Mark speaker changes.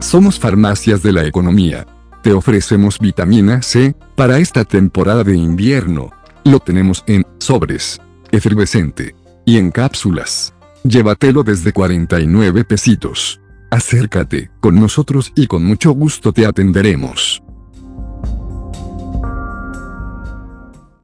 Speaker 1: Somos farmacias de la economía. Te ofrecemos vitamina C para esta temporada de invierno. Lo tenemos en sobres, efervescente y en cápsulas. Llévatelo desde 49 pesitos. Acércate con nosotros y con mucho gusto te atenderemos.